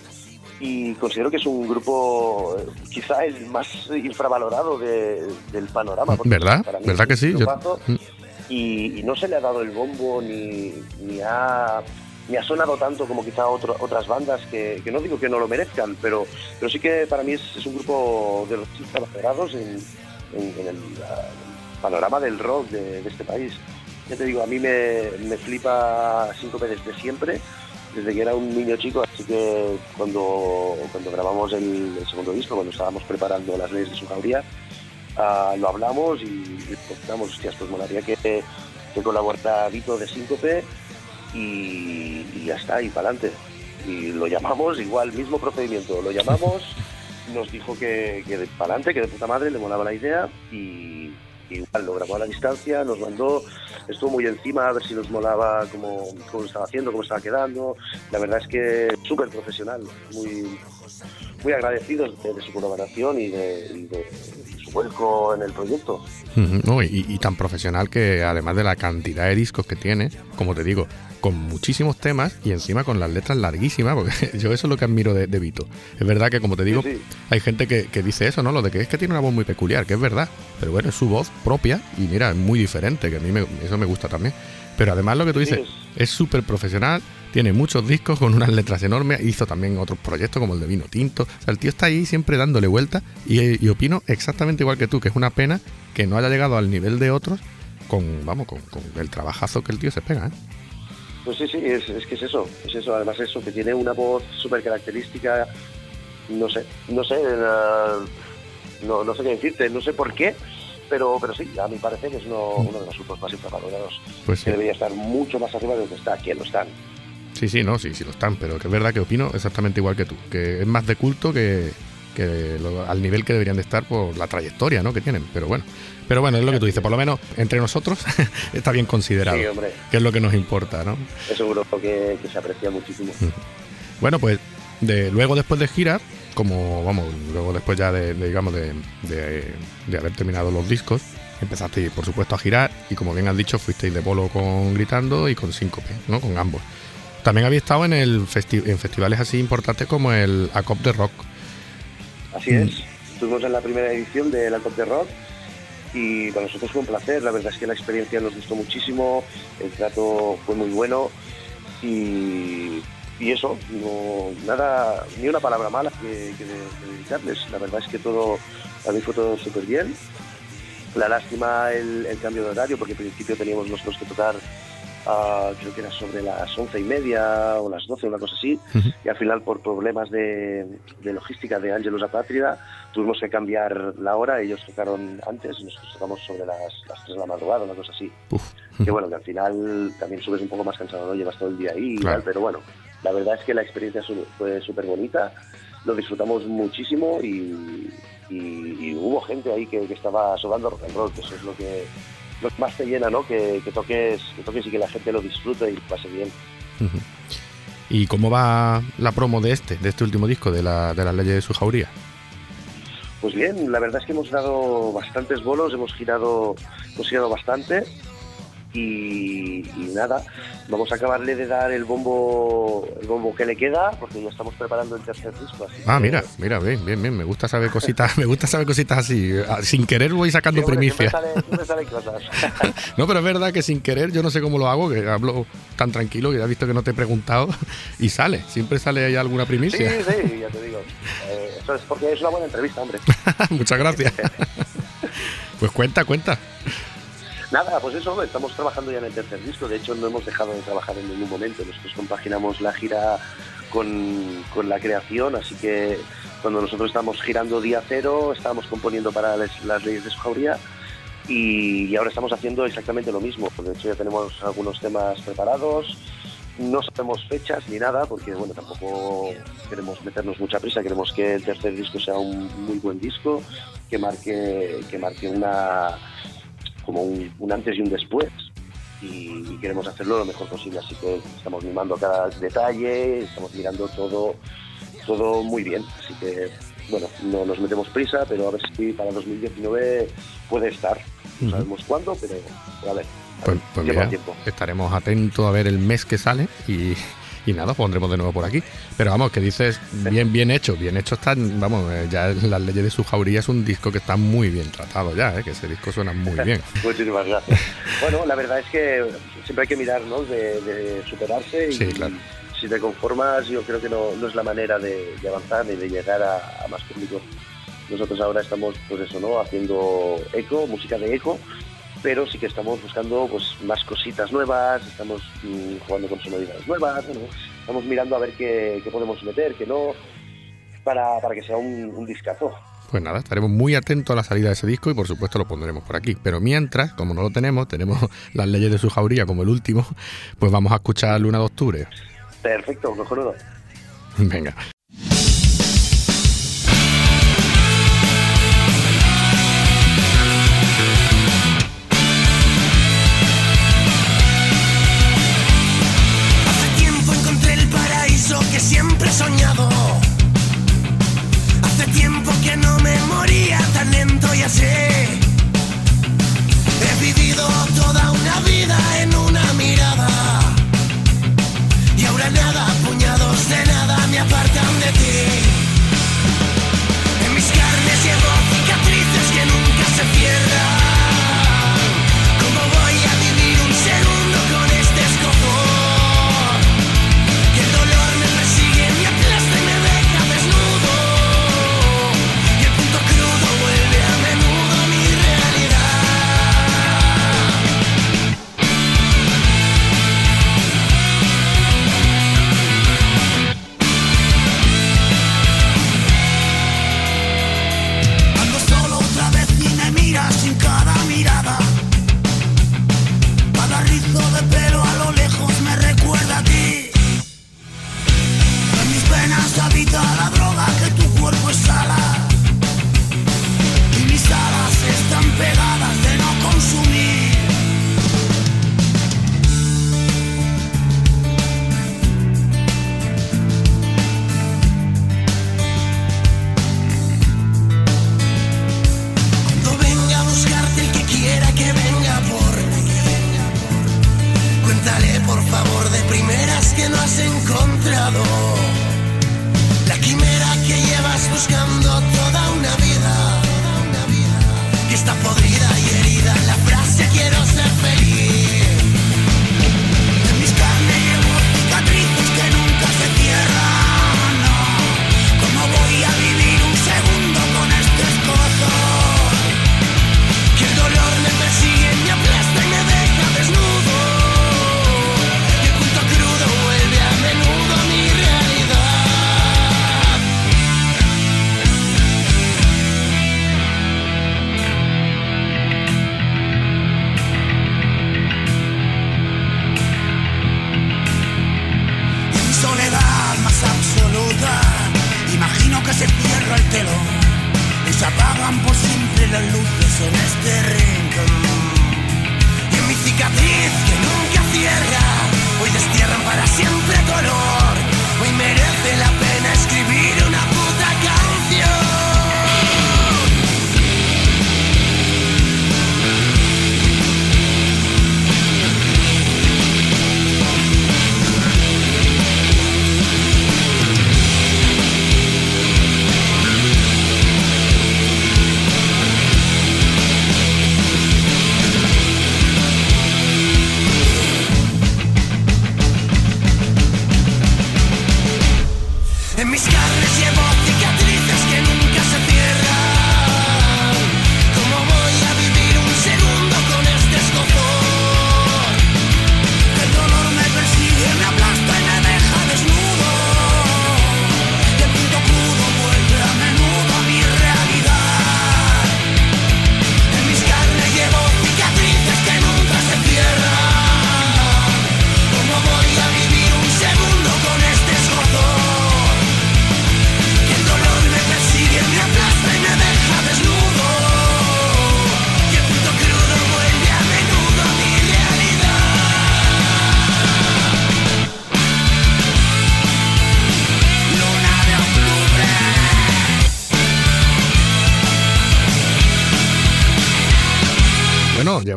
y considero que es un grupo eh, quizá el más infravalorado de- del panorama. ¿Verdad? para mí ¿Verdad que sí? Yo- Mm. y, y no se le ha dado el bombo ni, ni, ha, ni ha sonado tanto como quizá otro- otras bandas que, que no digo que no lo merezcan, pero, pero sí que para mí es, es un grupo de los infravalorados en, en- en el ah, panorama del rock de, de este país. Ya te digo, a mí me, me flipa Síncope desde siempre, desde que era un niño chico, así que cuando, cuando grabamos el, el segundo disco, cuando estábamos preparando las leyes de su jauría, ah, lo hablamos y, pensamos, hostias, pues molaría que, que colaborara Vito de Síncope y, y ya está, y para adelante. Y lo llamamos, igual, mismo procedimiento, lo llamamos, nos dijo que, que para adelante, que de puta madre le molaba la idea y igual lo grabó a la distancia, nos mandó, estuvo muy encima a ver si nos molaba cómo, cómo estaba haciendo, cómo estaba quedando. La verdad es que súper profesional, muy, muy agradecidos de, su colaboración y de, y de vuelco en el proyecto. No, y, y tan profesional que además de la cantidad de discos que tiene, como te digo, con muchísimos temas y encima con las letras larguísimas, porque yo eso es lo que admiro de, de Vito. Es verdad que, como te digo, Sí, sí. hay gente que, que dice eso, ¿no? Lo de que es que tiene una voz muy peculiar, que es verdad, pero bueno, es su voz propia y mira, es muy diferente, que a mí me- eso me gusta también. Pero además lo que tú Sí, dices, es súper profesional, tiene muchos discos con unas letras enormes, hizo también otros proyectos como el de Vino Tinto. O sea, el tío está ahí siempre dándole vuelta y, y opino exactamente igual que tú, que es una pena que no haya llegado al nivel de otros con, vamos, con, con el trabajazo que el tío se pega, ¿eh? Pues sí, sí, es, es que es eso, es eso, además eso, que tiene una voz súper característica, no sé, no sé, no, no sé qué decirte, no sé por qué, pero, pero sí, a mi parecer es uno, uno de los grupos más infravalorados, Pues sí. que debería estar mucho más arriba de donde está, que lo están. Sí, sí, no, sí, sí lo están, pero que es verdad que opino exactamente igual que tú, que es más de culto que, que lo- al nivel que deberían de estar por la trayectoria ¿no? que tienen, pero bueno. Pero bueno, es lo que tú dices, por lo menos entre nosotros está bien considerado, Sí, hombre. que es lo que nos importa, ¿no? Es un grupo que, que se aprecia muchísimo. Bueno, pues de, luego después de girar, como vamos, luego después ya de, de, digamos de, de- de haber terminado los discos, empezasteis por supuesto a girar y como bien has dicho, fuisteis de polo con Gritando y con Síncope, ¿no? Con ambos. También habéis estado en el festi- en festivales así importantes como el ACOP de Rock. Así Mm. es, estuvimos en la primera edición de la Top de Rock y para nosotros fue un placer, la verdad es que la experiencia nos gustó muchísimo, el trato fue muy bueno y, y eso, no, nada, ni una palabra mala que, que de- que dedicarles, la verdad es que todo, a mí fue todo súper bien. La lástima el, el cambio de horario, porque al principio teníamos nosotros que tocar, ah, creo que era sobre las once y media o las doce, una cosa así, y al final por problemas de, de logística de Ángelos Apátrida tuvimos que cambiar la hora, ellos tocaron antes nosotros tocamos sobre las, las 3 de la madrugada, una cosa así. Que bueno, que al final también subes un poco más cansado, ¿no? Llevas todo el día ahí y Claro. tal, pero bueno, la verdad es que la experiencia fue súper bonita, lo disfrutamos muchísimo y, y- y hubo gente ahí que, que estaba sobando rock and roll, que eso es lo que, lo que más te llena, ¿no? Que, que toques, que toques y que la gente lo disfrute y pase bien. ¿Y cómo va la promo de este, de este último disco, de, la, de las leyes de su jauría? Pues bien, la verdad es que hemos dado bastantes bolos, hemos girado, hemos girado bastante y, y nada, vamos a acabarle de dar el bombo, el bombo que le queda, porque ya estamos preparando el tercer disco. así Ah, mira, mira, bien, bien, bien. Me gusta saber cositas, me gusta saber cositas así. Ah, Sin querer voy sacando Sí, primicias. No, pero es verdad que sin querer, yo no sé cómo lo hago, que hablo tan tranquilo que ya he visto que no te he preguntado y sale, siempre sale ahí alguna sí, primicia. sí, ya te digo. Eh, eso es porque es una buena entrevista, hombre. Muchas gracias. pues cuenta, cuenta. Nada, pues eso, estamos trabajando ya en el tercer disco. De hecho, no hemos dejado de trabajar en ningún momento. Nosotros compaginamos la gira con, con la creación, así que cuando nosotros estamos girando día cero, estábamos componiendo para las, las leyes de su jauría y, y ahora estamos haciendo exactamente lo mismo. De hecho, ya tenemos algunos temas preparados. No sabemos fechas ni nada, porque bueno, tampoco queremos meternos mucha prisa, queremos que el tercer disco sea un muy buen disco, que marque, que marque una como un, un antes y un después. Y, y queremos hacerlo lo mejor posible, así que estamos mimando cada detalle, estamos mirando todo, todo muy bien. Así que bueno, no nos metemos prisa, pero a ver si para 2019 puede estar. No sabemos cuándo, pero, a ver. a Pues, ver, pues mira, tiempo. estaremos atentos a ver el mes que sale y, y nada, pondremos de nuevo por aquí. Pero vamos, que dices bien, bien hecho, bien hecho está, vamos, eh, ya las leyes de su jauría es un disco que está muy bien tratado ya, eh, que ese disco suena muy bien. Muchísimas gracias. Bueno, la verdad es que siempre hay que mirar, ¿no? De, de superarse y Sí, claro. si te conformas, yo creo que no, no es la manera de, de avanzar ni de llegar a, a más público. Nosotros ahora estamos, pues eso, ¿no? Haciendo eco, música de eco, pero sí que estamos buscando pues más cositas nuevas, estamos mm, jugando con sonoridades nuevas, bueno, estamos mirando a ver qué, qué podemos meter, qué no, para, para que sea un, un discazo. Pues nada, estaremos muy atentos a la salida de ese disco y por supuesto lo pondremos por aquí. Pero mientras, como no lo tenemos, tenemos las leyes de su jauría como el último, pues vamos a escuchar Luna de Octubre. Perfecto, cojonudo. Venga.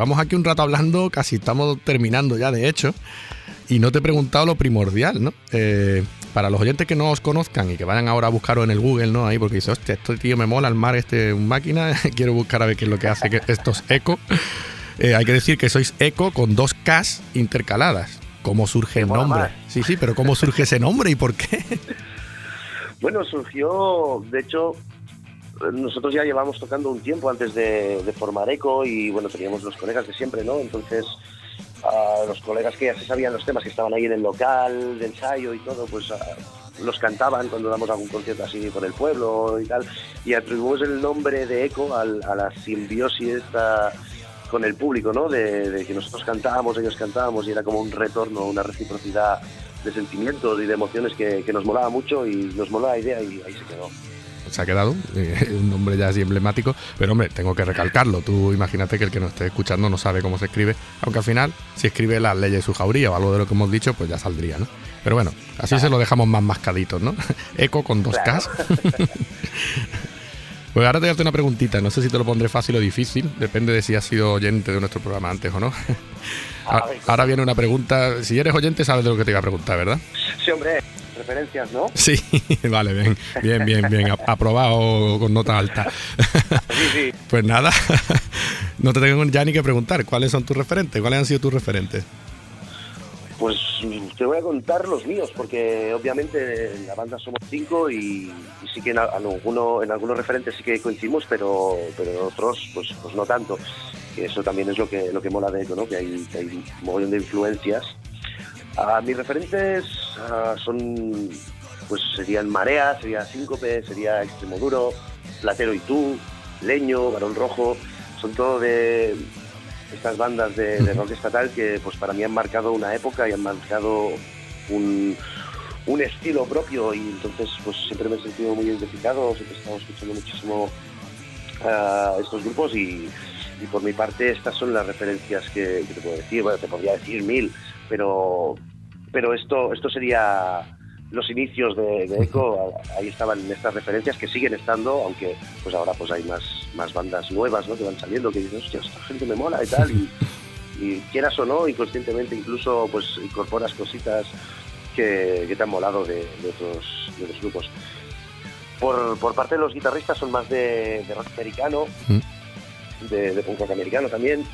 Llevamos aquí un rato hablando, casi estamos terminando ya, de hecho, y no te he preguntado lo primordial, ¿no? Eh, para los oyentes que no os conozcan y que vayan ahora a buscarlo en el Google, ¿no? Ahí porque dice, hostia, este tío me mola el mar, este máquina, quiero buscar a ver qué es lo que hace que estos eco. Eh, hay que decir que sois eco con dos Ks intercaladas. ¿Cómo surge el nombre? más. Sí, sí, pero ¿cómo surge ese nombre y por qué? Bueno, surgió, de hecho, nosotros ya llevamos tocando un tiempo antes de, formar ECO y bueno, teníamos los colegas de siempre, ¿no? Entonces, a los colegas que ya se sabían los temas, que estaban ahí en el local de ensayo y todo, pues ah, los cantaban cuando damos algún concierto así por el pueblo y tal, y atribuimos el nombre de ECO al- a la simbiosis esta con el público, ¿no? De, que nosotros cantábamos, ellos cantábamos y era como un retorno, una reciprocidad de sentimientos y de emociones que, que nos molaba mucho y nos moló la idea y ahí se quedó. Se ha quedado eh, un nombre ya así emblemático, pero hombre, tengo que recalcarlo. Tú imagínate que el que nos esté escuchando no sabe cómo se escribe, aunque al final, si escribe las leyes de su jauría o algo de lo que hemos dicho, pues ya saldría, ¿no? Pero bueno, así se lo dejamos más mascaditos, ¿no? Eco con dos Claro. Ks. Pues ahora te voy a hacer una preguntita, no sé si te lo pondré fácil o difícil, depende de si has sido oyente de nuestro programa antes o no. Ahora viene una pregunta, si eres oyente sabes de lo que te iba a preguntar, ¿verdad? Sí, hombre, referencias, ¿no? Sí, vale, bien, bien, bien, bien, ap- aprobado con nota alta. Sí, sí. Pues nada, no te tengo ya ni que preguntar, ¿cuáles son tus referentes? ¿Cuáles han sido tus referentes? Pues mm, te voy a contar los míos, porque obviamente en la banda somos cinco y, y sí que en, alguno, en algunos referentes sí que coincidimos, pero, pero en otros pues, pues no tanto. Que eso también es lo que, lo que mola de esto, ¿no? Que hay, que hay un mogollón de influencias. Ah, mis referentes ah, son, pues serían Marea, sería Síncope, sería Extremoduro, Platero y tú, Leño, Barón Rojo, son todo de estas bandas de, de rock estatal que pues para mí han marcado una época y han marcado un, un estilo propio. Y entonces pues siempre me he sentido muy identificado, siempre he estado escuchando muchísimo a estos grupos y, y por mi parte estas son las referencias que, que te puedo decir, bueno, te podría decir mil, pero, pero esto, esto sería los inicios de, de Echo, ahí estaban estas referencias que siguen estando, aunque pues ahora pues hay más, más bandas nuevas ¿no? que van saliendo, que dicen, hostia, esta gente me mola y tal, y, y quieras o no, inconscientemente incluso pues incorporas cositas que, que te han molado de, de otros, de otros grupos. Por, por parte de los guitarristas son más de, de rock americano, de, de punk rock americano también,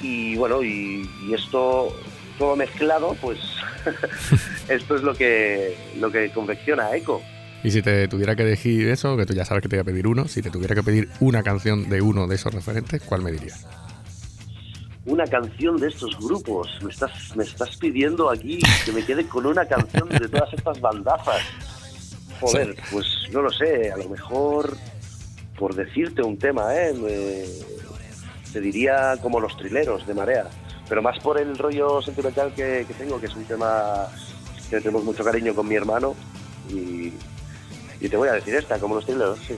y bueno, y, y esto todo mezclado, pues esto es lo que, lo que confecciona a Echo. Y si te tuviera que elegir eso, que tú ya sabes que te voy a pedir uno, si te tuviera que pedir una canción de uno de esos referentes, ¿cuál me dirías? Una canción de estos grupos. Me estás, me estás pidiendo aquí que me quede con una canción de todas estas bandazas. Joder, pues no lo sé, a lo mejor por decirte un tema, ¿eh? Me- te diría como los trileros de Marea, pero más por el rollo sentimental que, tengo, que es un tema que tenemos mucho cariño con mi hermano y, te voy a decir esta, como los trileros, sí.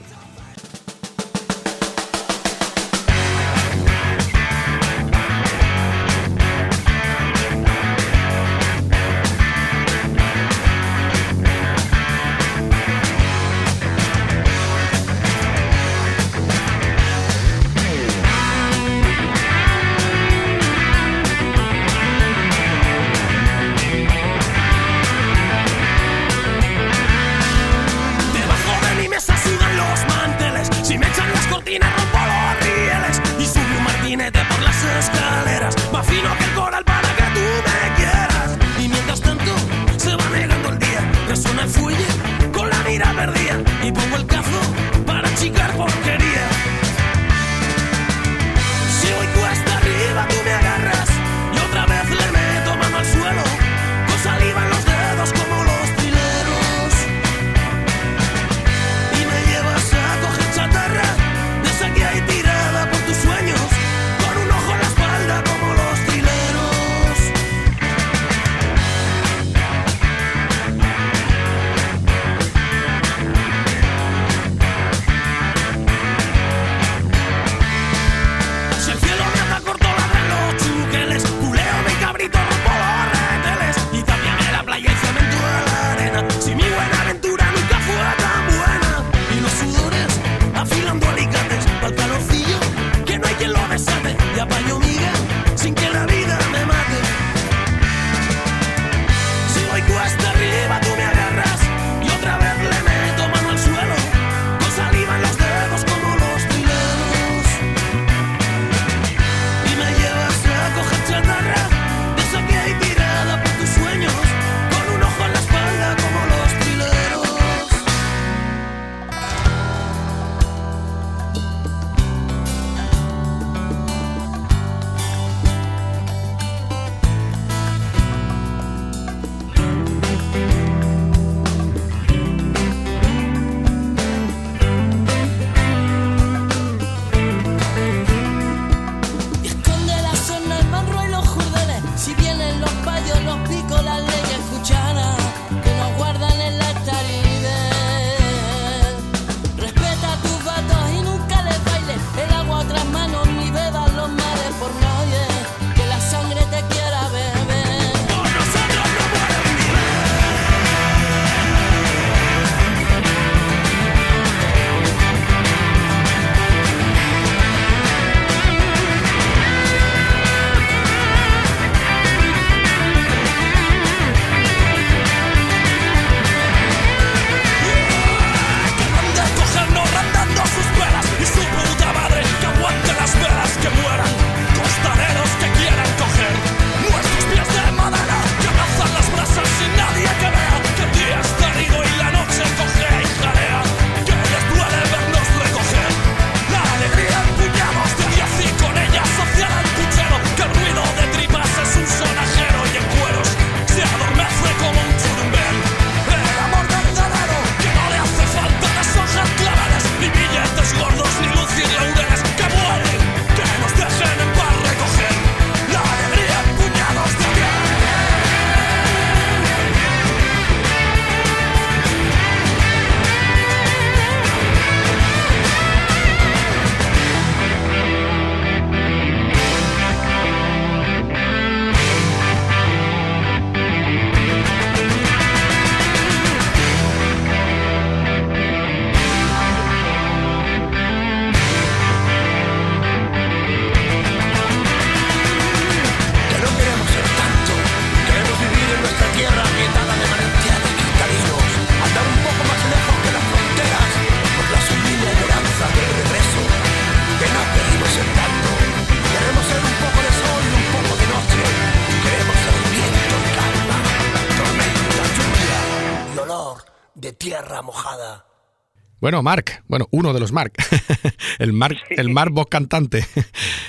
Bueno, Mark, bueno, uno de los Mark, el Mark, el Mark voz cantante.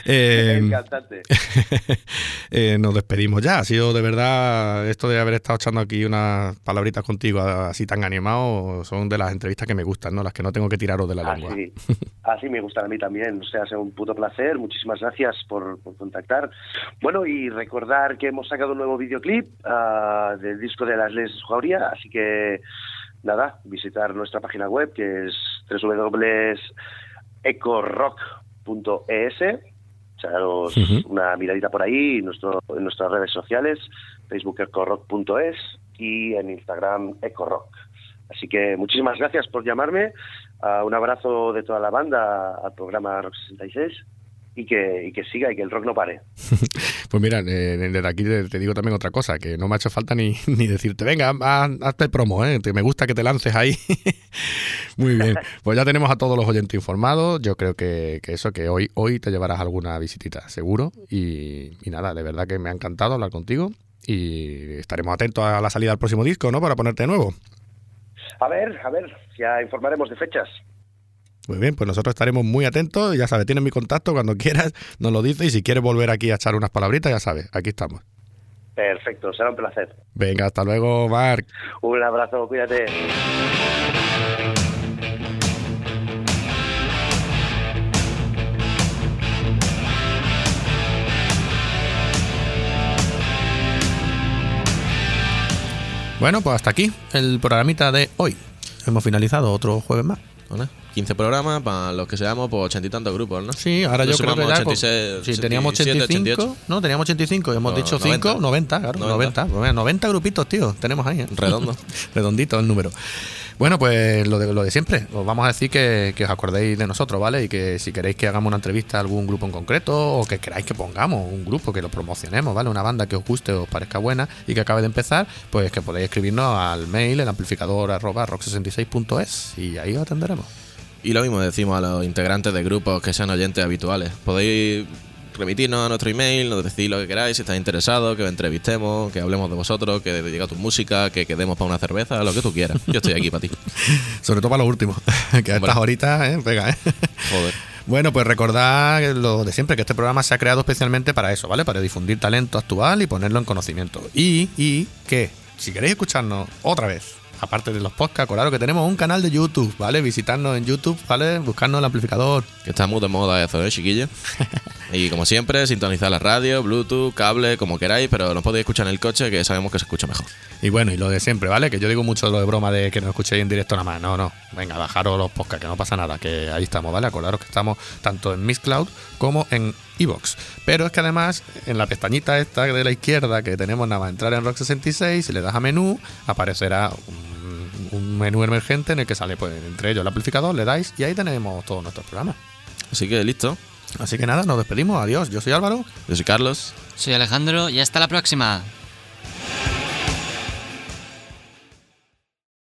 Eh, El cantante. eh, nos despedimos ya. Ha sido de verdad esto de haber estado echando aquí unas palabritas contigo así tan animado. Son de las entrevistas que me gustan, ¿no? Las que no tengo que tiraros de la lengua. Así, así me gustan a mí también. O sea, ha sido un puto placer. Muchísimas gracias por, por contactar. Bueno, y recordar que hemos sacado un nuevo videoclip ah, del disco de las Les Jauría. Así que, nada, visitar nuestra página web que es www.ecorock.es. Echaros una miradita por ahí nuestro, en nuestras redes sociales, Facebook ecorock.es y en Instagram ecorock. Así que muchísimas gracias por llamarme. Ah, un abrazo de toda la banda al programa Rock 66 y que, y que siga y que el rock no pare. Pues mira, eh, desde aquí te, digo también otra cosa, que no me ha hecho falta ni, ni decirte, venga, haz- hazte promo, ¿eh? Me gusta que te lances ahí. Muy bien, pues ya tenemos a todos los oyentes informados, yo creo que, que eso, que hoy, hoy te llevarás alguna visitita, seguro, y, y nada, de verdad que me ha encantado hablar contigo y estaremos atentos a la salida del próximo disco, ¿no? Para ponerte de nuevo. A ver, a ver, ya informaremos de fechas. Muy bien, pues nosotros estaremos muy atentos, ya sabes, tienes mi contacto, cuando quieras nos lo dices y si quieres volver aquí a echar unas palabritas, ya sabes, aquí estamos. Perfecto, será un placer. Venga, hasta luego, Marc. Un abrazo, cuídate. Bueno, pues hasta aquí el programita de hoy. Hemos finalizado otro jueves más. ¿vale? 15 programas para los que seamos, pues ochenta y tantos grupos, ¿no? Sí, ahora yo Nos creo que ya. pues, 86, si teníamos 87, 85. 88. No, teníamos 85 y hemos No, dicho 90. 5, 90, claro. 90. 90. Pues mira, 90 grupitos, tío. Tenemos ahí. ¿eh? Redondo. Redondito el número. Bueno, pues lo de, lo de siempre. Os vamos a decir que, que os acordéis de nosotros, ¿vale? Y que si queréis que hagamos una entrevista a algún grupo en concreto o que queráis que pongamos un grupo, que lo promocionemos, ¿vale? Una banda que os guste o os parezca buena y que acabe de empezar, pues que podéis escribirnos al mail, el amplificador arroba rock66.es y ahí os atenderemos. Y lo mismo decimos a los integrantes de grupos que sean oyentes habituales. Podéis remitirnos a nuestro email, nos decís lo que queráis, si estáis interesados, que os entrevistemos, que hablemos de vosotros, que diga tu música, que quedemos para una cerveza, lo que tú quieras. Yo estoy aquí para ti. Sobre todo para lo último, que a estas horitas, ¿eh? Pega, ¿eh? Joder. Bueno, pues recordad lo de siempre, que este programa se ha creado especialmente para eso, ¿vale? Para difundir talento actual y ponerlo en conocimiento. Y, y que, si queréis escucharnos otra vez, aparte de los podcasts, claro que tenemos un canal de YouTube, ¿vale? Visitarnos en YouTube, ¿vale? Buscarnos el amplificador. Que está muy de moda eso, ¿eh, chiquillos? Y como siempre, sintonizar la radio, Bluetooth, cable, como queráis, pero nos podéis escuchar en el coche, que sabemos que se escucha mejor. Y bueno, y lo de siempre, ¿vale? Que yo digo mucho lo de broma de que nos escuchéis en directo nada más. No, no. Venga, bajaros los podcasts, que no pasa nada, que ahí estamos, ¿vale? Acordaros que estamos tanto en Miss Cloud como en Evox. Pero es que además, en la pestañita esta de la izquierda que tenemos nada más entrar en Rock 66, si le das a menú, aparecerá un, un menú emergente en el que sale, pues, entre ellos el amplificador, le dais y ahí tenemos todos nuestros programas. Así que listo. Así que nada, nos despedimos. Adiós. Yo soy Álvaro. Yo soy Carlos. Soy Alejandro y hasta la próxima.